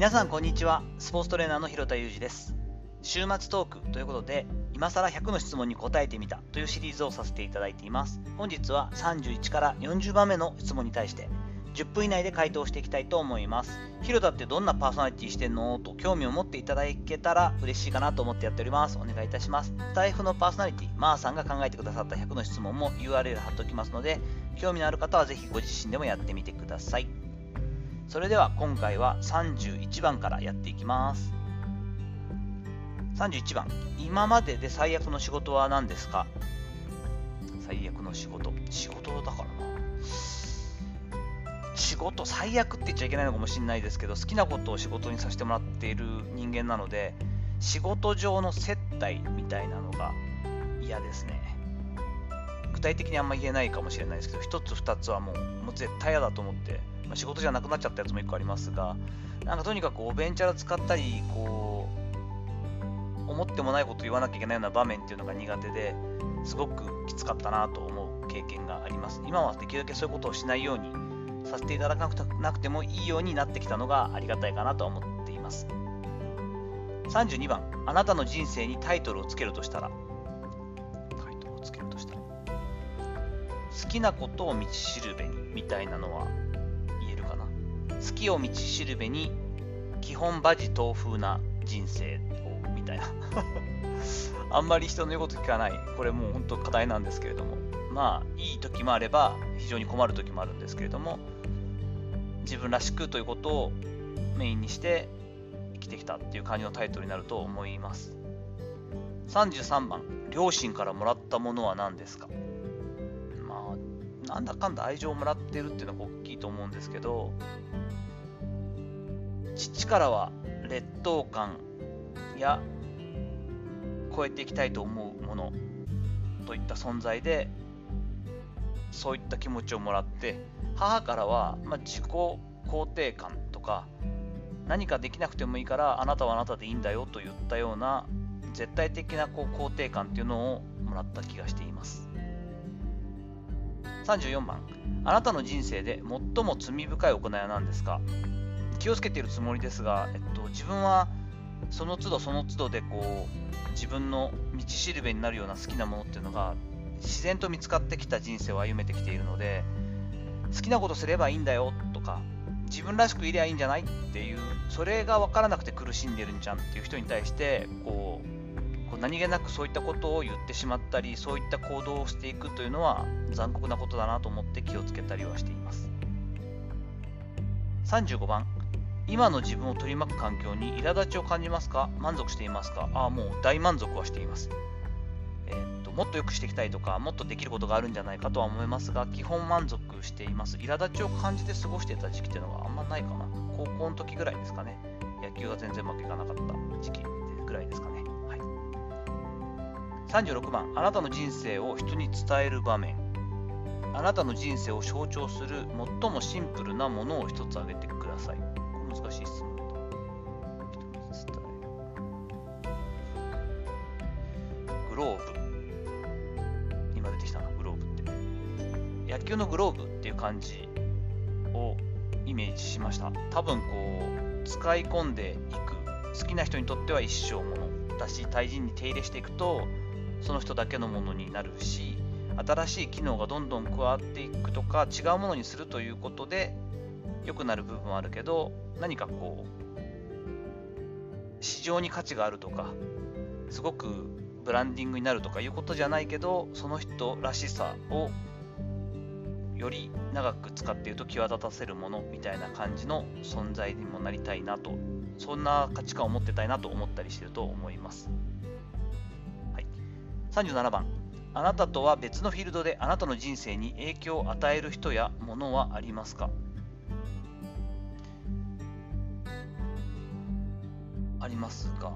皆さんこんにちは。スポーツトレーナーの広田裕二です。週末トークということで今更100の質問に答えてみたというシリーズをさせていただいています。本日は31から40番目の質問に対して10分以内で回答していきたいと思います。広田ってどんなパーソナリティしてんの？と興味を持っていただけたら嬉しいかなと思ってやっております。お願いいたします。スタイフのパーソナリティマーさんが考えてくださった100の質問も URL 貼っておきますので興味のある方はぜひご自身でもやってみてください。それでは今回は31番からやっていきます。31番。今までで最悪の仕事は何ですか？最悪の仕事。仕事だからな。仕事最悪って言っちゃいけないのかもしれないですけど好きなことを仕事にさせてもらっている人間なので仕事上の接待みたいなのが嫌ですね。具体的にあんま言えないかもしれないですけど1つ2つはもうもう絶対嫌だと思ってまあ、仕事じゃなくなっちゃったやつも1個ありますが、なんかとにかくおベンチャー使ったり、こう、思ってもないこと言わなきゃいけないような場面っていうのが苦手ですごくきつかったなと思う経験があります。今はできるだけそういうことをしないようにさせていただかなくてもいいようになってきたのがありがたいかなと思っています。32番、あなたの人生にタイトルをつけるとしたら、タイトルをつけるとしたら、好きなことを道しるべにみたいなのは言えるかな？好きを道しるべに基本バジ豆風な人生をみたいな。あんまり人の言うこと聞かない。これもう本当課題なんですけれども。まあいい時もあれば非常に困る時もあるんですけれども自分らしくということをメインにして生きてきたっていう感じのタイトルになると思います。33番両親からもらったものは何ですか？なんだかんだ愛情をもらってるっていうのが大きいと思うんですけど父からは劣等感や超えていきたいと思うものといった存在でそういった気持ちをもらって母からは、まあ、自己肯定感とか何かできなくてもいいからあなたはあなたでいいんだよと言ったような絶対的なこう肯定感っていうのをもらった気がしています。34番。あなたの人生で最も罪深い行いは何ですか？気をつけているつもりですが、えっと、自分はその都度その都度でこう自分の道しるべになるような好きなものっていうのが自然と見つかってきた人生を歩めてきているので好きなことすればいいんだよとか自分らしくいりゃいいんじゃないっていうそれが分からなくて苦しんでるんじゃんっていう人に対してこう何気なくそういったことを言ってしまったりそういった行動をしていくというのは残酷なことだなと思って気をつけたりはしています35番今の自分を取り巻く環境に苛立ちを感じますか？満足していますか？ああ、もう大満足はしています。えー、っと、もっと良くしていきたいとか、もっとできることがあるんじゃないかとは思いますが、基本満足しています。苛立ちを感じて過ごしてた時期っていうのがあんまないかな。高校の時ぐらいですかね。野球が全然うまくいかなかった時期ぐらいですかね。36番、あなたの人生を人に伝える場面。あなたの人生を象徴する最もシンプルなものを一つ挙げてください。難しい質問だ。グローブ。今出てきたな、グローブって。野球のグローブっていう感じをイメージしました。多分こう、使い込んでいく。好きな人にとっては一生ものだし、対人に手入れしていくと、その人だけのものになるし、新しい機能がどんどん加わっていくとか違うものにするということで良くなる部分はあるけど何かこう市場に価値があるとかすごくブランディングになるとかいうことじゃないけどその人らしさをより長く使っていると際立たせるものみたいな感じの存在にもなりたいなとそんな価値観を持ってたいなと思ったりしてると思います、37番あなたとは別のフィールドであなたの人生に影響を与える人やものはありますか？ありますが、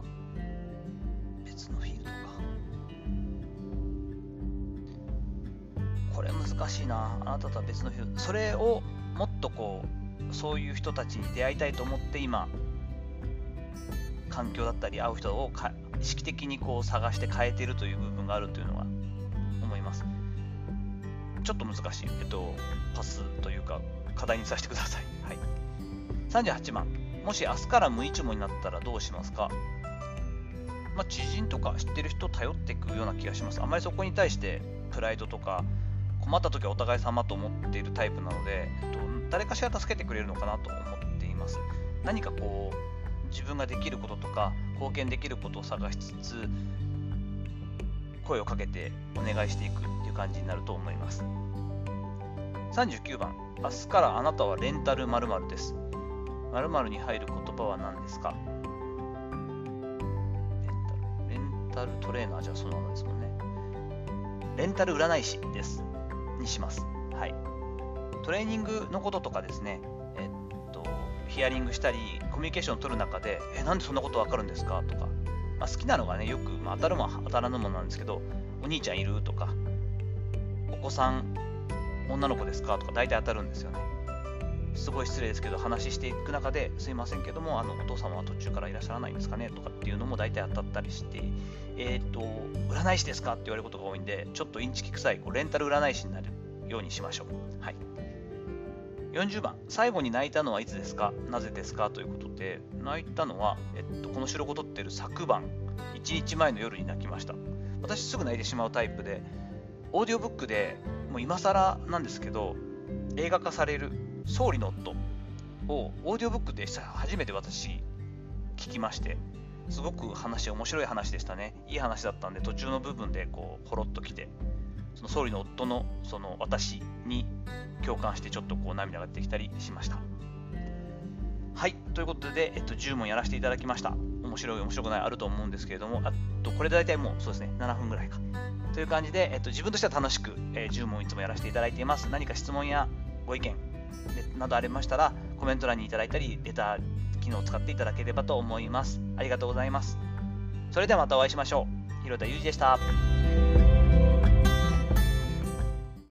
別のフィールドか。これ難しいな。あなたとは別のフィールド。それをもっとこう、そういう人たちに出会いたいと思って今、環境だったり会う人をか意識的にこう探して変えてるという部分があるというのは思います。ちょっと難しい。えっと、パスというか、課題にさせてください。はい。38番。もし明日から無一文になったらどうしますか？まあ、知人とか知ってる人を頼っていくような気がします。あまりそこに対してプライドとか困った時はお互い様と思っているタイプなので、えっと、誰かしら助けてくれるのかなと思っています。何かこう自分ができることとか貢献できることを探しつつ声をかけてお願いしていくっていう感じになると思います。39番、明日からあなたはレンタル〇〇です。〇〇に入る言葉は何ですか？レンタルトレーナーじゃそのままですもんね。レンタル占い師です。にします。はい。トレーニングのこととかですね、えっと、ヒアリングしたり、コミュニケーションを取る中で、え、なんでそんなことわかるんですか？とか、まあ、好きなのがね、よく、まあ、当たるも当たらぬものなんですけど、お兄ちゃんいる？とか、お子さん、女の子ですか？とか、大体当たるんですよね。すごい失礼ですけど、話していく中で、すいませんけども、あのお父様は途中からいらっしゃらないんですかね？とかっていうのも大体当たったりして、えっ、ー、と、占い師ですか？って言われることが多いんで、ちょっとインチキ臭いこうレンタル占い師になるようにしましょう。40番、最後に泣いたのはいつですか？なぜですか？ということで、泣いたのは、えっと、この収録を撮ってる昨晩、1日前の夜に泣きました。私すぐ泣いてしまうタイプで、オーディオブックでもう今更なんですけど、映画化される総理の夫をオーディオブックで初めて私聞きまして、すごく話、面白い話でしたね。いい話だったんで、途中の部分でこう、ほろっときて、その総理の夫のその私に共感してちょっとこう涙が出てきたりしました。はい、ということで、えっと、10問やらせていただきました。面白い、面白くない、あると思うんですけれども、あとこれで大体もうそうですね、7分ぐらいか。という感じで、えっと、自分としては楽しく、えー、10問いつもやらせていただいています。何か質問やご意見などありましたら、コメント欄にいただいたり、レター機能を使っていただければと思います。ありがとうございます。それではまたお会いしましょう。広田裕二でした。